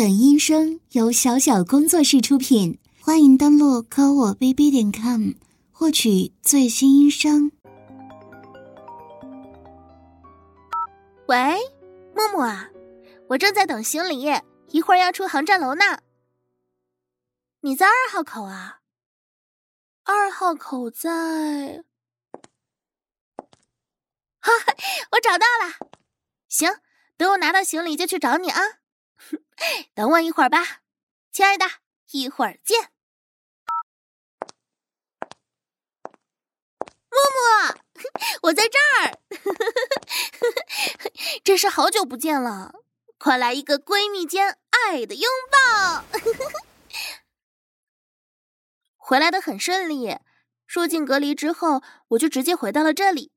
本音声由小小工作室出品，欢迎登录科我 bb 点 com 获取最新音声。喂，木木啊，我正在等行李，一会儿要出航站楼呢。你在二号口啊？二号口在……哈，我找到了。行，等我拿到行李就去找你啊。等我一会儿吧，亲爱的，一会儿见。木木，我在这儿，真是好久不见了，快来一个闺蜜间爱的拥抱。回来的很顺利，入境隔离之后，我就直接回到了这里。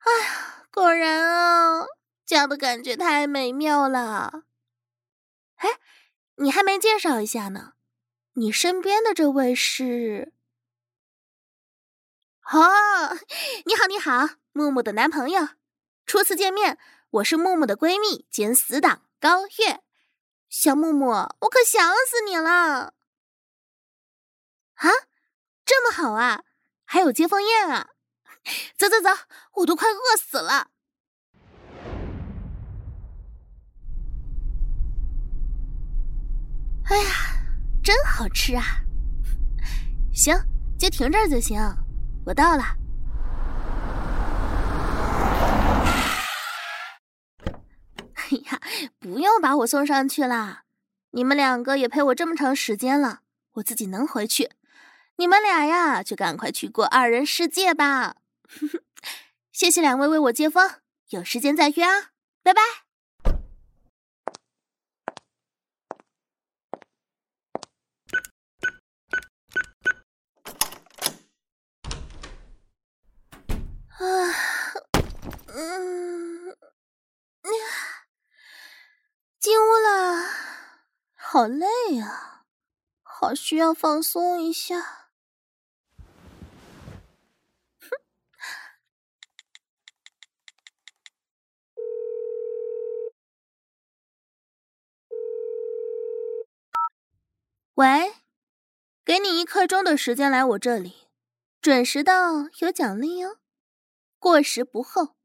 哎呀，果然啊，家的感觉太美妙了。哎，你还没介绍一下呢，你身边的这位是？哦，你好，你好，木木的男朋友。初次见面，我是木木的闺蜜兼死党高月。小木木，我可想死你了。啊，这么好啊，还有接风宴啊！走走走，我都快饿死了。哎呀，真好吃啊！行，就停这儿就行。我到了。哎呀，不用把我送上去了。你们两个也陪我这么长时间了，我自己能回去。你们俩呀，就赶快去过二人世界吧。谢谢两位为我接风，有时间再约啊，拜拜。啊，嗯，进屋了，好累啊，好需要放松一下。哼，喂，给你一刻钟的时间来我这里，准时到有奖励哦。过时不候。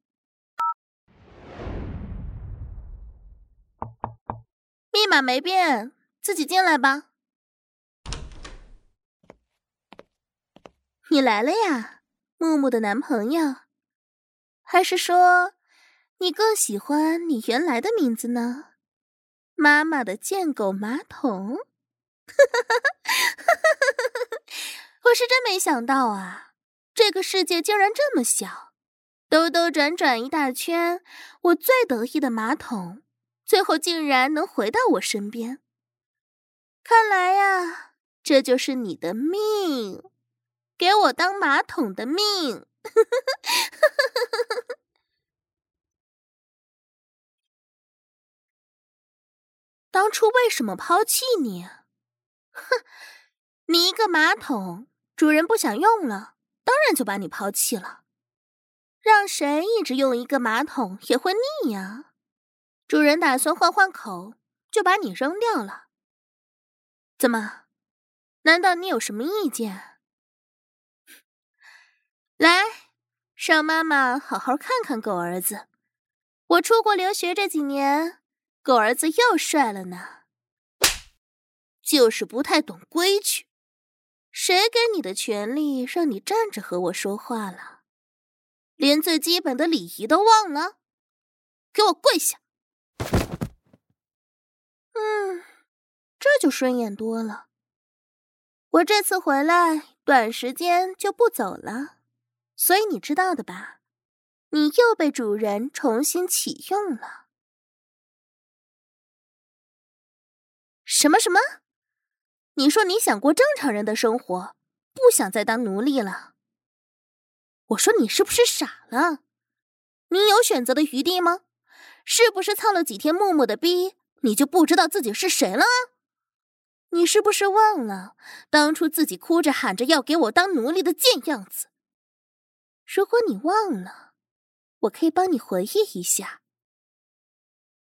密码没变，自己进来吧。你来了呀，木木的男朋友？还是说，你更喜欢你原来的名字呢？妈妈的贱狗马桶。我是真没想到啊，这个世界竟然这么小。兜兜转转一大圈，我最得意的马桶，最后竟然能回到我身边。看来呀，这就是你的命，给我当马桶的命。当初为什么抛弃你？哼，你一个马桶，主人不想用了，当然就把你抛弃了。让谁一直用一个马桶也会腻呀！主人打算换换口，就把你扔掉了。怎么？难道你有什么意见？来，让妈妈好好看看狗儿子。我出国留学这几年，狗儿子又帅了呢。就是不太懂规矩。谁给你的权利让你站着和我说话了？连最基本的礼仪都忘了，给我跪下！嗯，这就顺眼多了。我这次回来，短时间就不走了，所以你知道的吧？你又被主人重新启用了。什么什么？你说你想过正常人的生活，不想再当奴隶了？我说你是不是傻了？你有选择的余地吗？是不是操了几天木木的逼，你就不知道自己是谁了？你是不是忘了当初自己哭着喊着要给我当奴隶的贱样子？如果你忘了，我可以帮你回忆一下。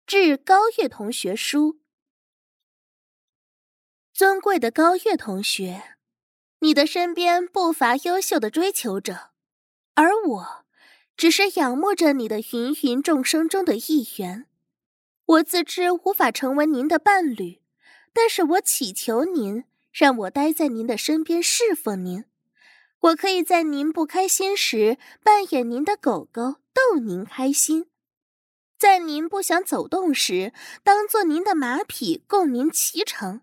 致高月同学书：尊贵的高月同学，你的身边不乏优秀的追求者，而我，只是仰慕着你的芸芸众生中的一员。我自知无法成为您的伴侣，但是我祈求您让我待在您的身边侍奉您。我可以在您不开心时扮演您的狗狗，逗您开心；在您不想走动时，当做您的马匹供您骑乘。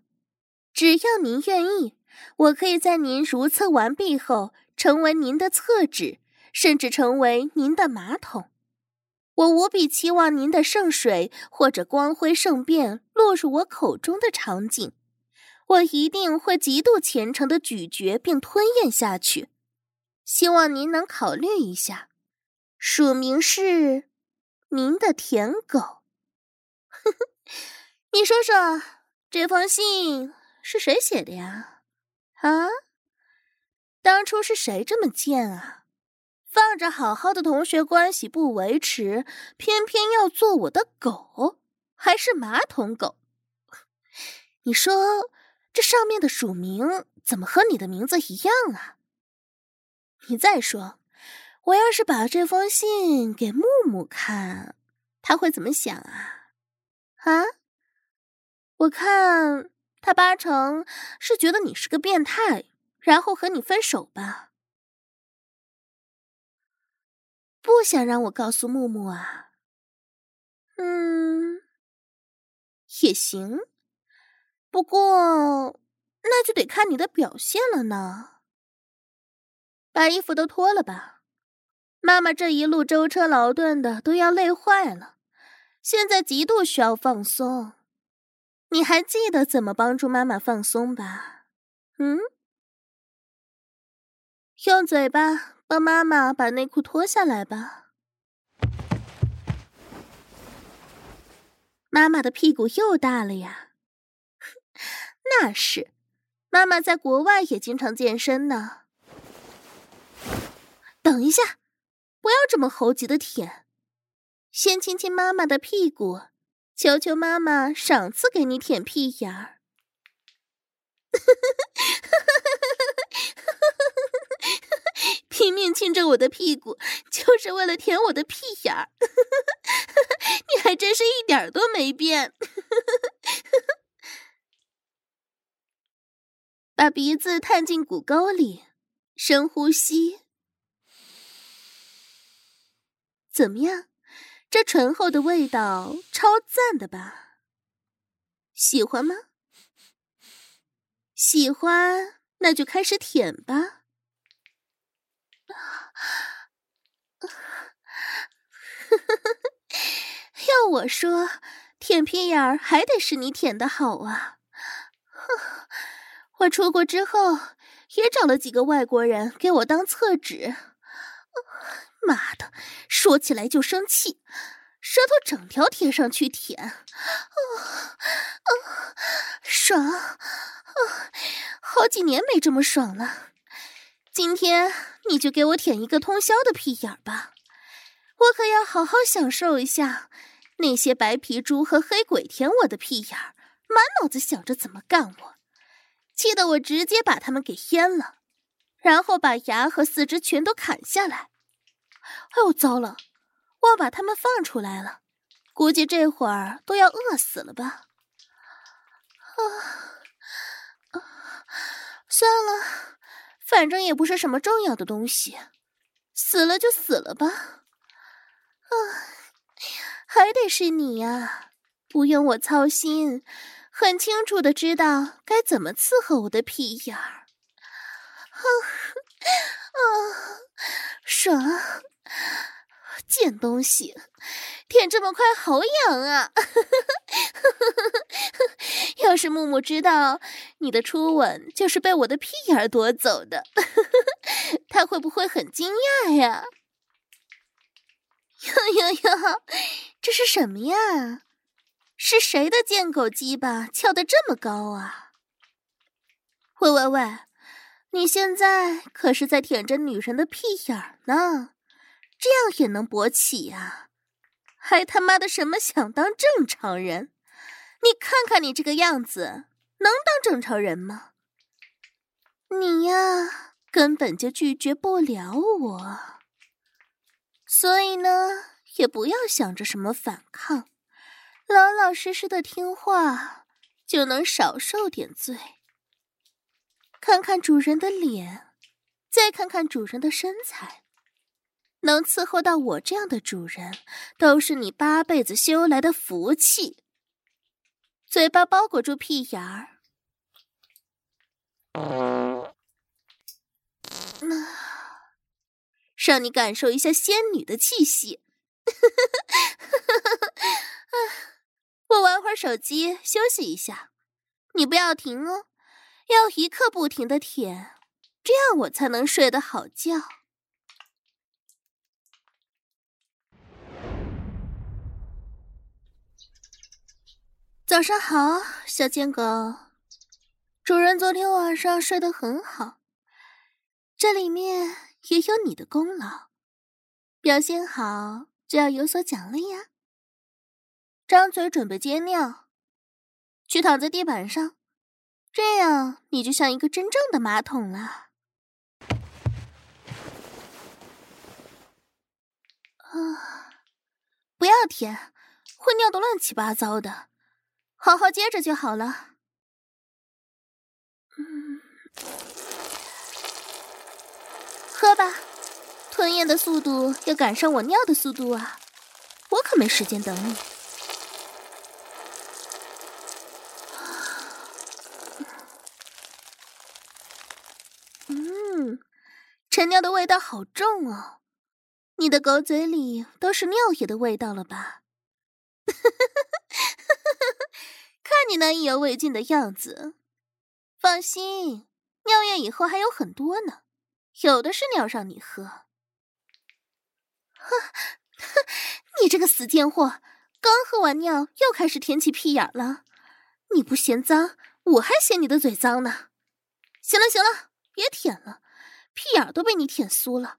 只要您愿意，我可以在您如厕完毕后成为您的厕纸，甚至成为您的马桶。我无比期望您的圣水或者光辉圣便落入我口中的场景。我一定会极度虔诚的咀嚼并吞咽下去。希望您能考虑一下，署名是您的舔狗。呵 呵，你说说，这封信。是谁写的呀？啊，当初是谁这么贱啊？放着好好的同学关系不维持，偏偏要做我的狗，还是马桶狗？你说这上面的署名怎么和你的名字一样啊？你再说，我要是把这封信给木木看，他会怎么想啊？啊？我看。他八成是觉得你是个变态，然后和你分手吧。不想让我告诉木木啊？嗯，也行。不过那就得看你的表现了呢。把衣服都脱了吧，妈妈这一路舟车劳顿的都要累坏了，现在极度需要放松。你还记得怎么帮助妈妈放松吧？嗯，用嘴巴帮妈妈把内裤脱下来吧。妈妈的屁股又大了呀。那是，妈妈在国外也经常健身呢。等一下，不要这么猴急的舔，先亲亲妈妈的屁股。求求妈妈赏赐给你舔屁眼儿，拼命亲着我的屁股，就是为了舔我的屁眼儿。你还真是一点都没变。把鼻子探进骨沟里，深呼吸，怎么样？这醇厚的味道超赞的吧？喜欢吗？喜欢，那就开始舔吧。要我说，舔屁眼儿还得是你舔的好啊！我出国之后也找了几个外国人给我当厕纸。妈的，说起来就生气，舌头整条贴上去舔，啊啊，爽啊！好几年没这么爽了，今天你就给我舔一个通宵的屁眼儿吧，我可要好好享受一下那些白皮猪和黑鬼舔我的屁眼儿，满脑子想着怎么干我，气得我直接把他们给阉了，然后把牙和四肢全都砍下来。哎呦，糟了！忘把他们放出来了，估计这会儿都要饿死了吧？啊啊！算了，反正也不是什么重要的东西，死了就死了吧。啊，还得是你呀，不用我操心，很清楚的知道该怎么伺候我的屁眼儿。啊 啊，爽！贱东西，舔这么快，好痒啊！要是木木知道你的初吻就是被我的屁眼夺走的，他会不会很惊讶呀？哟哟哟，这是什么呀？是谁的贱狗鸡巴翘得这么高啊？喂喂喂，你现在可是在舔着女人的屁眼呢？这样也能勃起呀？还他妈的什么想当正常人？你看看你这个样子，能当正常人吗？你呀，根本就拒绝不了我，所以呢，也不要想着什么反抗，老老实实的听话，就能少受点罪。看看主人的脸，再看看主人的身材。能伺候到我这样的主人，都是你八辈子修来的福气。嘴巴包裹住屁眼儿，嗯，让你感受一下仙女的气息。我玩会儿手机，休息一下。你不要停哦，要一刻不停的舔，这样我才能睡得好觉。早上好，小贱狗。主人昨天晚上睡得很好，这里面也有你的功劳。表现好就要有所奖励呀。张嘴准备接尿，去躺在地板上，这样你就像一个真正的马桶了。啊，不要舔，会尿得乱七八糟的。好好接着就好了。嗯，喝吧，吞咽的速度要赶上我尿的速度啊！我可没时间等你。嗯，陈尿的味道好重哦，你的狗嘴里都是尿液的味道了吧？你那意犹未尽的样子，放心，尿液以后还有很多呢，有的是尿让你喝。哼哼，你这个死贱货，刚喝完尿又开始舔起屁眼了，你不嫌脏，我还嫌你的嘴脏呢。行了行了，别舔了，屁眼都被你舔酥了。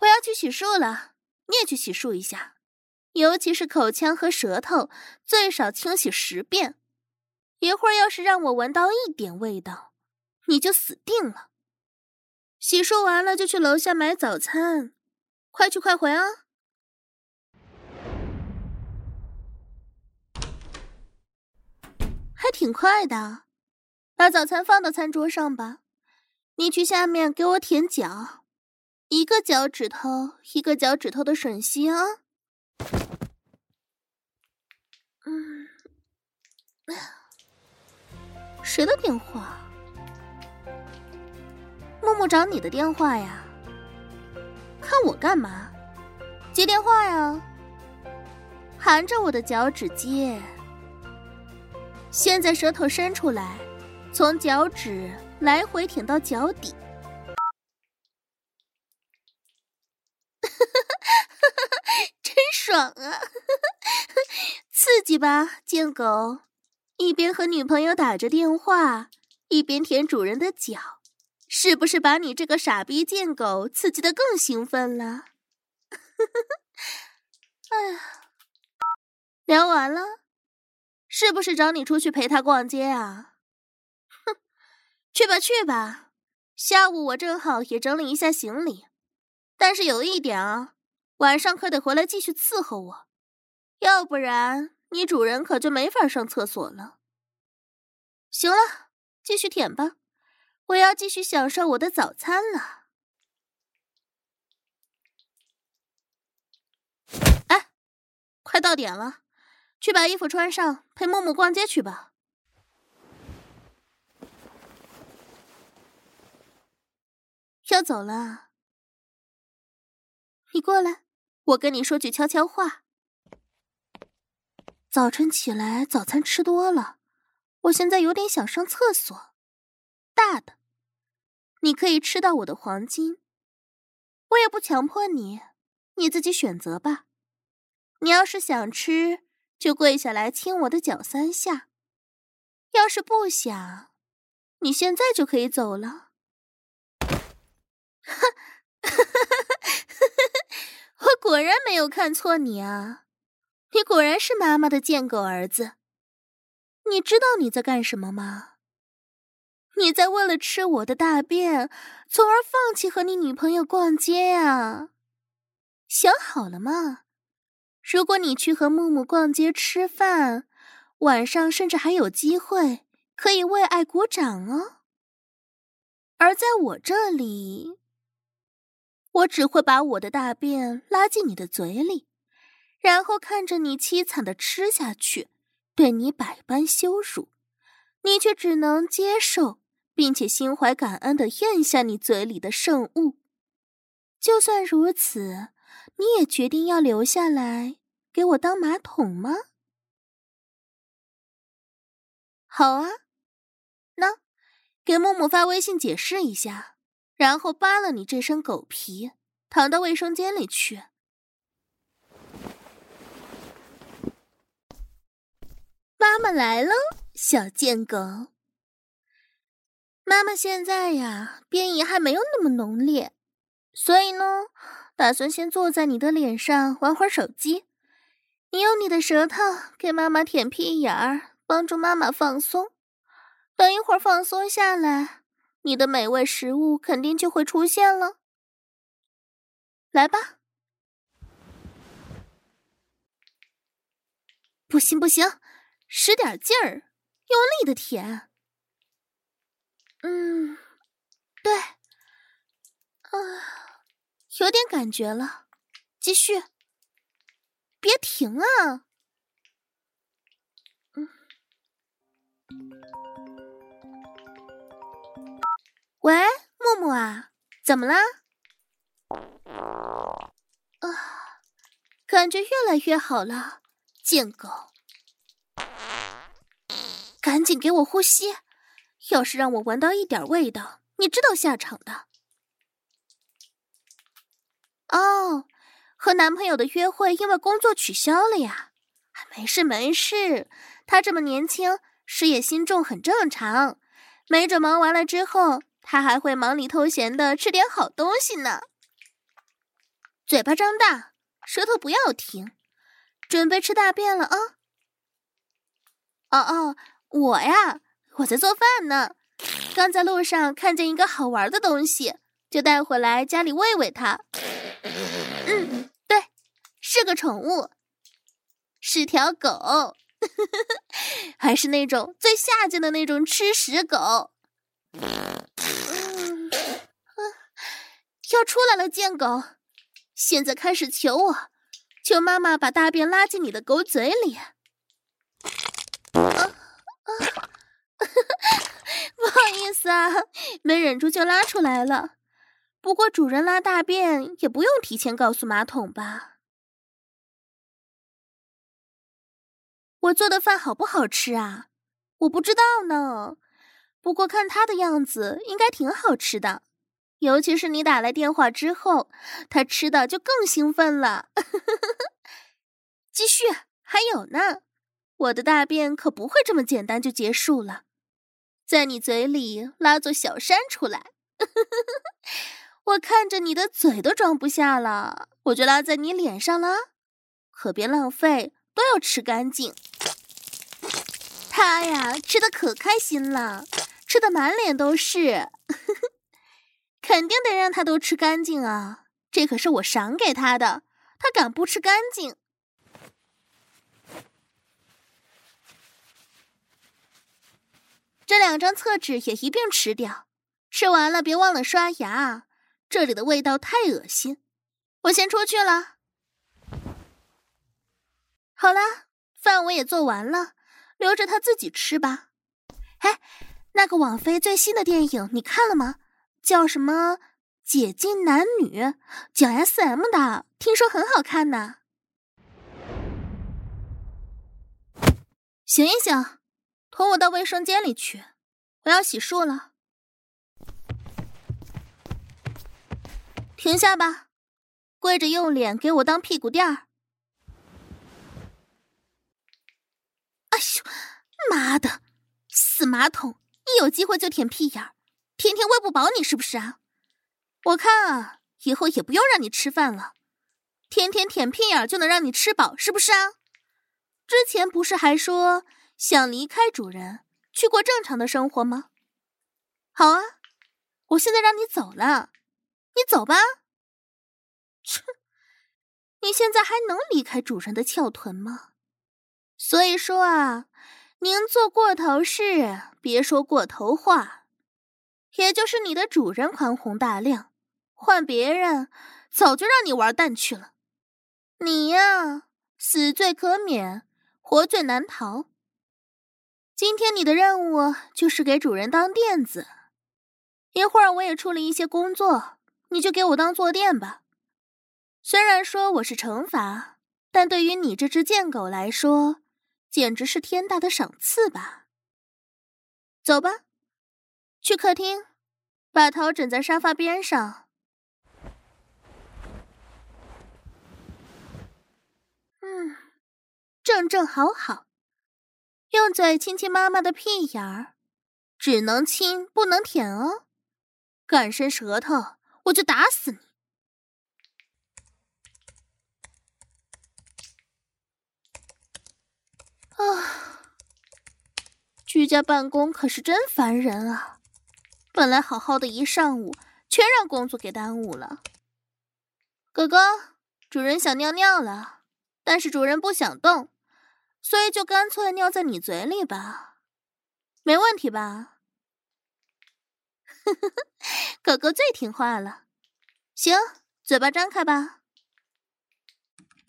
我要去洗漱了，你也去洗漱一下。尤其是口腔和舌头，最少清洗十遍。一会儿要是让我闻到一点味道，你就死定了。洗漱完了就去楼下买早餐，快去快回啊！还挺快的，把早餐放到餐桌上吧。你去下面给我舔脚，一个脚趾头一个脚趾头的吮吸啊。谁的电话？木木找你的电话呀？看我干嘛？接电话呀？含着我的脚趾接。现在舌头伸出来，从脚趾来回舔到脚底。爽啊！刺激吧，贱狗！一边和女朋友打着电话，一边舔主人的脚，是不是把你这个傻逼贱狗刺激得更兴奋了？哎呀，聊完了，是不是找你出去陪他逛街啊？哼，去吧去吧，下午我正好也整理一下行李，但是有一点啊，晚上可得回来继续伺候我。要不然，你主人可就没法上厕所了。行了，继续舔吧，我要继续享受我的早餐了。哎，快到点了，去把衣服穿上，陪木木逛街去吧。要走了，你过来，我跟你说句悄悄话。早晨起来，早餐吃多了，我现在有点想上厕所，大的，你可以吃到我的黄金，我也不强迫你，你自己选择吧。你要是想吃，就跪下来亲我的脚三下；要是不想，你现在就可以走了。哼，果然没有看错你啊。你果然是妈妈的贱狗儿子，你知道你在干什么吗？你在为了吃我的大便，从而放弃和你女朋友逛街呀？想好了吗？如果你去和木木逛街吃饭，晚上甚至还有机会可以为爱鼓掌哦。而在我这里，我只会把我的大便拉进你的嘴里，然后看着你凄惨的吃下去，对你百般羞辱，你却只能接受，并且心怀感恩的咽下你嘴里的圣物。就算如此，你也决定要留下来给我当马桶吗？好啊，那。给木木发微信解释一下，然后扒了你这身狗皮，躺到卫生间里去。妈妈来了，小贱狗。妈妈现在呀，便意还没有那么浓烈，所以呢，打算先坐在你的脸上玩会儿手机，你用你的舌头给妈妈舔屁眼儿，帮助妈妈放松。等一会儿放松下来，你的美味食物肯定就会出现了。来吧，不行不行，使点劲儿，用力的舔。嗯，对，啊、有点感觉了，继续，别停啊。嗯喂，木木啊，怎么了？啊，感觉越来越好了，贱狗，赶紧给我呼吸！要是让我闻到一点味道，你知道下场的。哦，和男朋友的约会因为工作取消了呀？没事没事，他这么年轻，事业心重很正常，没准忙完了之后。他还会忙里偷闲的吃点好东西呢。嘴巴张大，舌头不要停，准备吃大便了啊！哦哦，我呀，我在做饭呢。刚在路上看见一个好玩的东西，就带回来家里喂喂它。嗯，对，是个宠物，是条狗，还是那种最下贱的那种吃屎狗。要出来了，贱狗！现在开始求我，求妈妈把大便拉进你的狗嘴里。啊啊！不好意思啊，没忍住就拉出来了。不过主人拉大便也不用提前告诉马桶吧？我做的饭好不好吃啊？我不知道呢。不过看他的样子，应该挺好吃的。尤其是你打来电话之后，他吃的就更兴奋了。继续，还有呢，我的大便可不会这么简单就结束了，在你嘴里拉座小山出来。我看着你的嘴都装不下了，我就拉在你脸上了，可别浪费，都要吃干净。他呀，吃的可开心了，吃的满脸都是。肯定得让他都吃干净啊！这可是我赏给他的，他敢不吃干净？这两张厕纸也一并吃掉，吃完了别忘了刷牙，这里的味道太恶心。我先出去了。好了，饭我也做完了，留着他自己吃吧。哎，那个网飞最新的电影你看了吗？叫什么？解禁男女，讲 SM 的，听说很好看呢。醒一醒，拖我到卫生间里去，我要洗漱了。停下吧，跪着用脸给我当屁股垫儿。哎呦，妈的，死马桶！一有机会就舔屁眼儿。天天喂不饱你是不是啊？我看啊，以后也不用让你吃饭了，天天舔屁眼就能让你吃饱是不是啊？之前不是还说想离开主人，去过正常的生活吗？好啊，我现在让你走了，你走吧。切，你现在还能离开主人的翘臀吗？所以说啊，宁做过头事，别说过头话。也就是你的主人宽宏大量，换别人早就让你玩蛋去了。你呀，死罪可免，活罪难逃。今天你的任务就是给主人当垫子，一会儿我也处理一些工作，你就给我当坐垫吧。虽然说我是惩罚，但对于你这只贱狗来说，简直是天大的赏赐吧。走吧。去客厅，把头枕在沙发边上。嗯，正正好好，用嘴亲亲妈妈的屁眼儿，只能亲不能舔哦。敢伸舌头，我就打死你！啊，居家办公可是真烦人啊！本来好好的一上午，全让工作给耽误了。哥哥，主人想尿尿了，但是主人不想动，所以就干脆尿在你嘴里吧，没问题吧？呵呵呵，哥哥最听话了。行，嘴巴张开吧。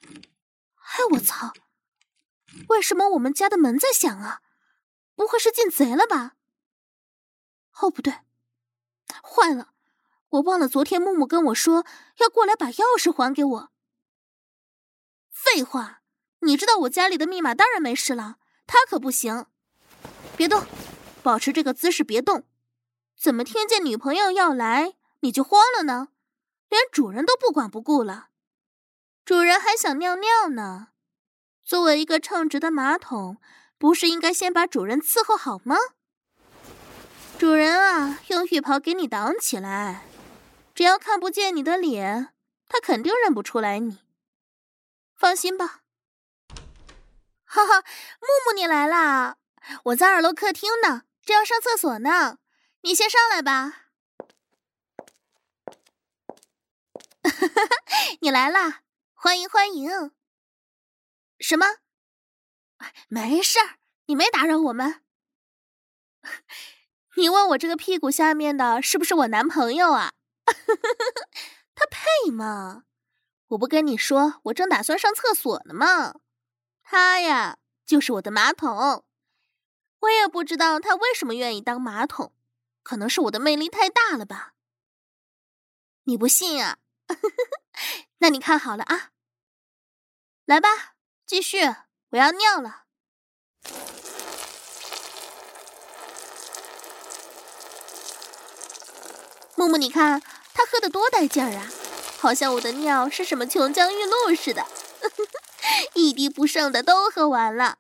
哎，我操！为什么我们家的门在响啊？不会是进贼了吧？哦，不对。坏了，我忘了昨天木木跟我说要过来把钥匙还给我。废话，你知道我家里的密码，当然没事了。他可不行，别动，保持这个姿势，别动。怎么听见女朋友要来你就慌了呢？连主人都不管不顾了，主人还想尿尿呢。作为一个称职的马桶，不是应该先把主人伺候好吗？主人啊，用浴袍给你挡起来，只要看不见你的脸，他肯定认不出来你。放心吧。哈哈，木木你来啦！我在二楼客厅呢，正要上厕所呢，你先上来吧。哈哈，你来啦，欢迎欢迎。什么？没事儿，你没打扰我们。你问我这个屁股下面的是不是我男朋友啊？他配吗？我不跟你说，我正打算上厕所呢吗？他呀，就是我的马桶。我也不知道他为什么愿意当马桶，可能是我的魅力太大了吧？你不信啊？那你看好了啊，来吧，继续，我要尿了。木木，你看他喝得多带劲儿啊，好像我的尿是什么琼浆玉露似的，一滴不剩的都喝完了。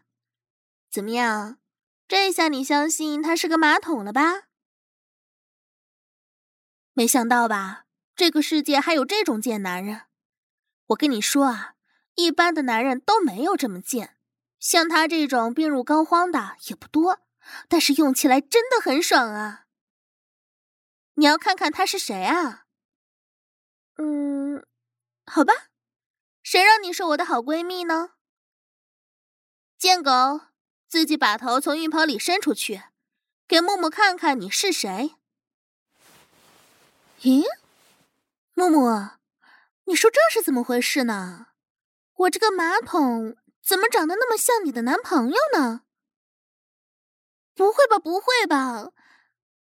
怎么样？这下你相信他是个马桶了吧？没想到吧？这个世界还有这种贱男人。我跟你说啊，一般的男人都没有这么贱，像他这种病入膏肓的也不多，但是用起来真的很爽啊。你要看看他是谁啊？嗯，好吧，谁让你是我的好闺蜜呢？贱狗，自己把头从浴袍里伸出去，给木木看看你是谁。咦，木木，你说这是怎么回事呢？我这个马桶怎么长得那么像你的男朋友呢？不会吧，不会吧？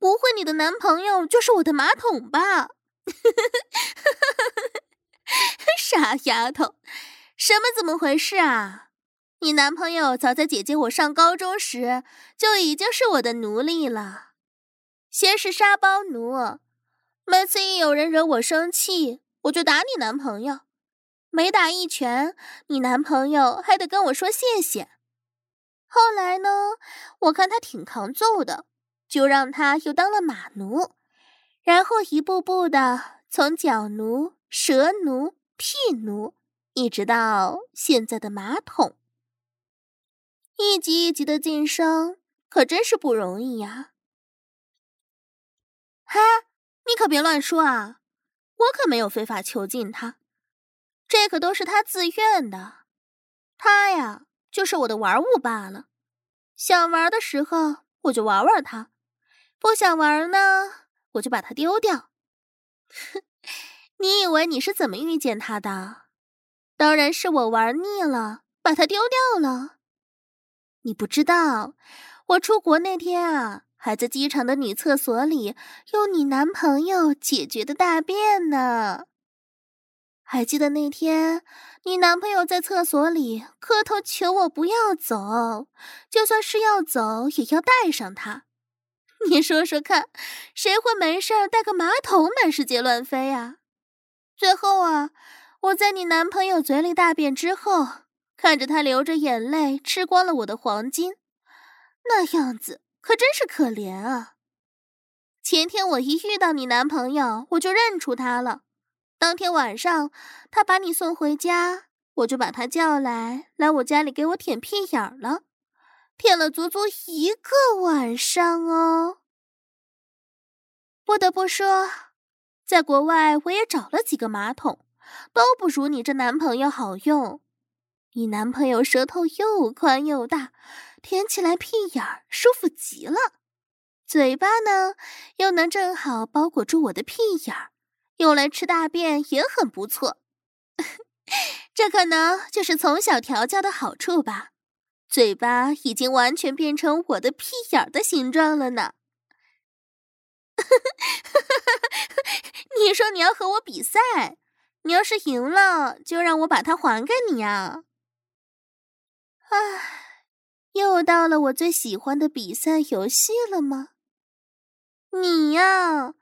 不会，你的男朋友就是我的马桶吧？傻丫头，什么怎么回事啊？你男朋友早在姐姐我上高中时就已经是我的奴隶了，先是沙包奴，每次一有人惹我生气，我就打你男朋友，每打一拳，你男朋友还得跟我说谢谢。后来呢，我看他挺抗揍的。就让他又当了马奴，然后一步步的从脚奴、舌奴、屁奴，一直到现在的马桶。一级一级的晋升，可真是不容易呀！你可别乱说啊！我可没有非法囚禁他，这可都是他自愿的。他呀，就是我的玩物罢了。想玩的时候，我就玩玩他；不想玩呢，我就把它丢掉。你以为你是怎么遇见他的？当然是我玩腻了，把它丢掉了。你不知道，我出国那天啊，还在机场的女厕所里用你男朋友解决的大便呢。还记得那天，你男朋友在厕所里磕头求我不要走，就算是要走，也要带上他。你说说看，谁会没事儿带个马桶满世界乱飞啊？最后啊，我在你男朋友嘴里大便之后，看着他流着眼泪吃光了我的黄金，那样子可真是可怜啊。前天我一遇到你男朋友，我就认出他了。当天晚上，他把你送回家，我就把他叫来，来我家里给我舔屁眼儿了，舔了足足一个晚上哦。不得不说，在国外我也找了几个马桶，都不如你这男朋友好用。你男朋友舌头又宽又大，舔起来屁眼儿舒服极了，嘴巴呢又能正好包裹住我的屁眼儿。用来吃大便也很不错，这可能就是从小调教的好处吧。嘴巴已经完全变成我的屁眼的形状了呢。你说你要和我比赛，你要是赢了，就让我把它还给你啊！唉，又到了我最喜欢的比赛游戏了吗？你呀。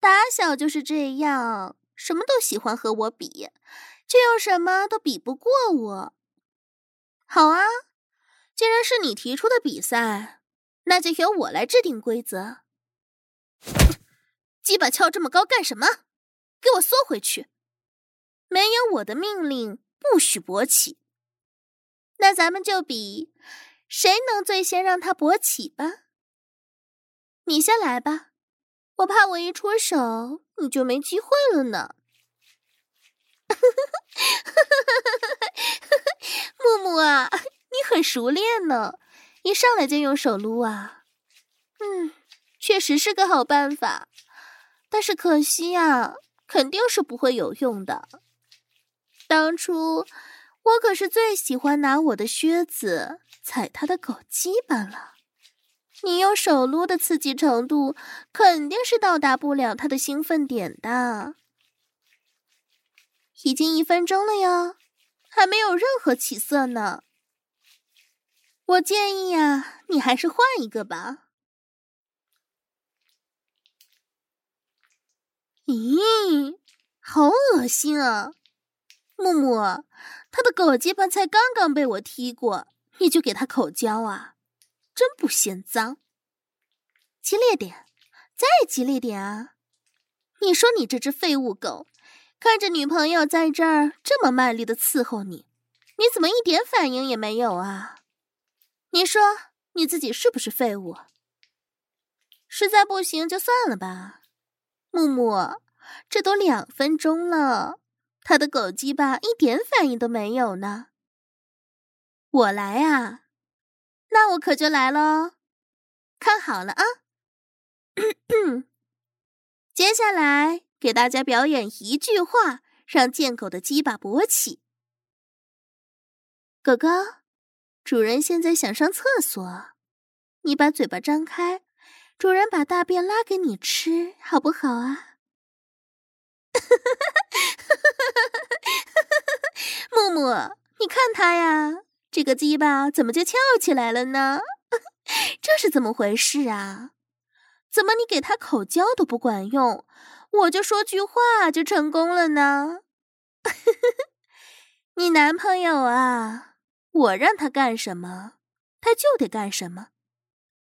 打小就是这样，什么都喜欢和我比，却又什么都比不过我。好啊，既然是你提出的比赛，那就由我来制定规则。鸡巴翘这么高干什么？给我缩回去！没有我的命令，不许勃起。那咱们就比，谁能最先让他勃起吧？你先来吧。我怕我一出手，你就没机会了呢。木木啊，你很熟练呢，一上来就用手撸啊。嗯，确实是个好办法，但是可惜呀，肯定是不会有用的。当初我可是最喜欢拿我的靴子踩他的狗鸡巴了。你用手撸的刺激程度，肯定是到达不了他的兴奋点的。已经一分钟了哟，还没有任何起色呢。我建议呀，你还是换一个吧。咦，好恶心啊！木木，他的狗鸡巴才刚刚被我踢过，你就给他口交啊？真不嫌脏，激烈点，再激烈点啊！你说你这只废物狗，看着女朋友在这儿这么卖力的伺候你，你怎么一点反应也没有啊？你说你自己是不是废物？实在不行就算了吧。木木，这都两分钟了，他的狗鸡巴一点反应都没有呢。我来啊！那我可就来喽，看好了啊！接下来给大家表演一句话，让贱狗的鸡巴勃起。狗狗，主人现在想上厕所，你把嘴巴张开，主人把大便拉给你吃，好不好啊？木木，你看他呀。这个鸡巴怎么就翘起来了呢？这是怎么回事啊？怎么你给他口交都不管用，我就说句话就成功了呢？你男朋友啊，我让他干什么，他就得干什么。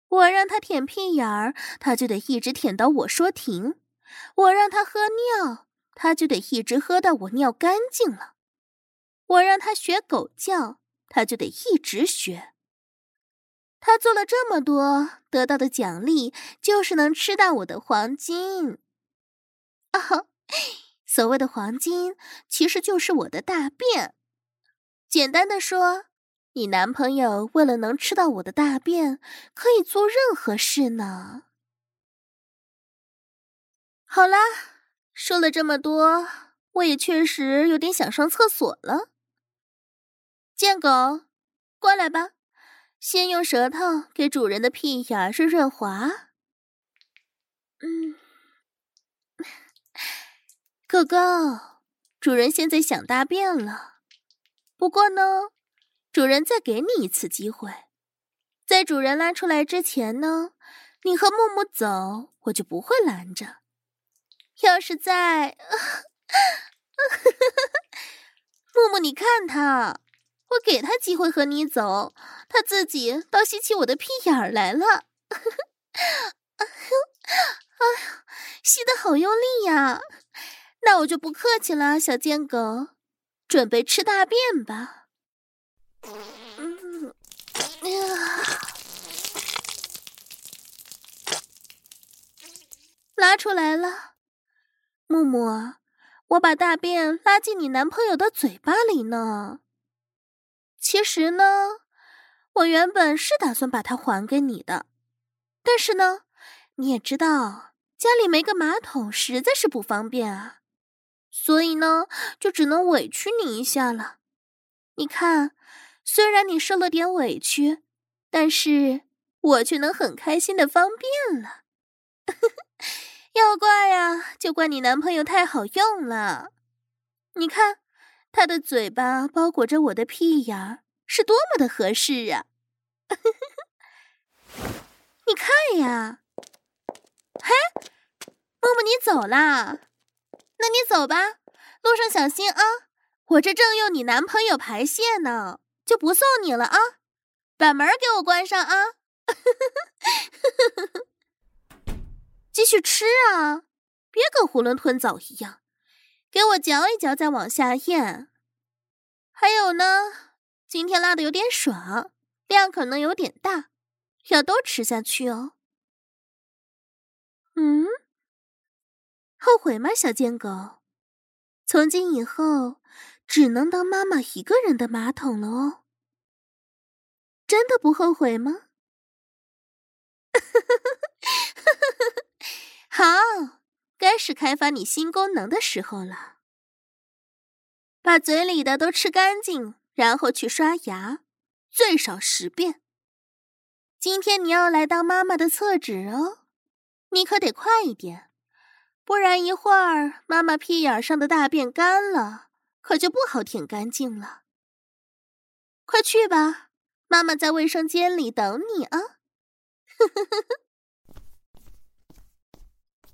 我让他舔屁眼儿，他就得一直舔到我说停。我让他喝尿，他就得一直喝到我尿干净了。我让他学狗叫。他就得一直学，他做了这么多，得到的奖励就是能吃到我的黄金。哦，所谓的黄金，其实就是我的大便。简单的说，你男朋友为了能吃到我的大便，可以做任何事呢。好啦，说了这么多，我也确实有点想上厕所了。贱狗，过来吧。先用舌头给主人的屁眼润润滑。嗯，狗狗，主人现在想大便了。不过呢，主人再给你一次机会，在主人拉出来之前呢，你和木木走，我就不会拦着。要是在，木木，你看他。我给他机会和你走，他自己倒吸起我的屁眼儿来了。哎呦，哎呀，吸得好用力呀！那我就不客气了，小贱狗，准备吃大便吧。嗯，拉出来了，木木，我把大便拉进你男朋友的嘴巴里呢。其实呢，我原本是打算把它还给你的，但是呢，你也知道家里没个马桶实在是不方便啊，所以呢，就只能委屈你一下了。你看，虽然你受了点委屈，但是我却能很开心的方便了。要怪呀，就怪你男朋友太好用了。你看。他的嘴巴包裹着我的屁眼儿，是多么的合适啊！你看呀，嘿，木木，你走啦？那你走吧，路上小心啊！我这正用你男朋友排泄呢，就不送你了啊！把门给我关上啊！继续吃啊，别跟囫囵吞枣一样。给我嚼一嚼，再往下咽。还有呢，今天拉的有点爽，量可能有点大，要多吃下去哦。嗯，后悔吗，小贱狗？从今以后，只能当妈妈一个人的马桶了哦。真的不后悔吗？好。该是开发你新功能的时候了。把嘴里的都吃干净，然后去刷牙，最少十遍。今天你要来当妈妈的厕纸哦，你可得快一点，不然一会儿妈妈屁眼上的大便干了，可就不好舔干净了。快去吧，妈妈在卫生间里等你啊！呵呵呵呵。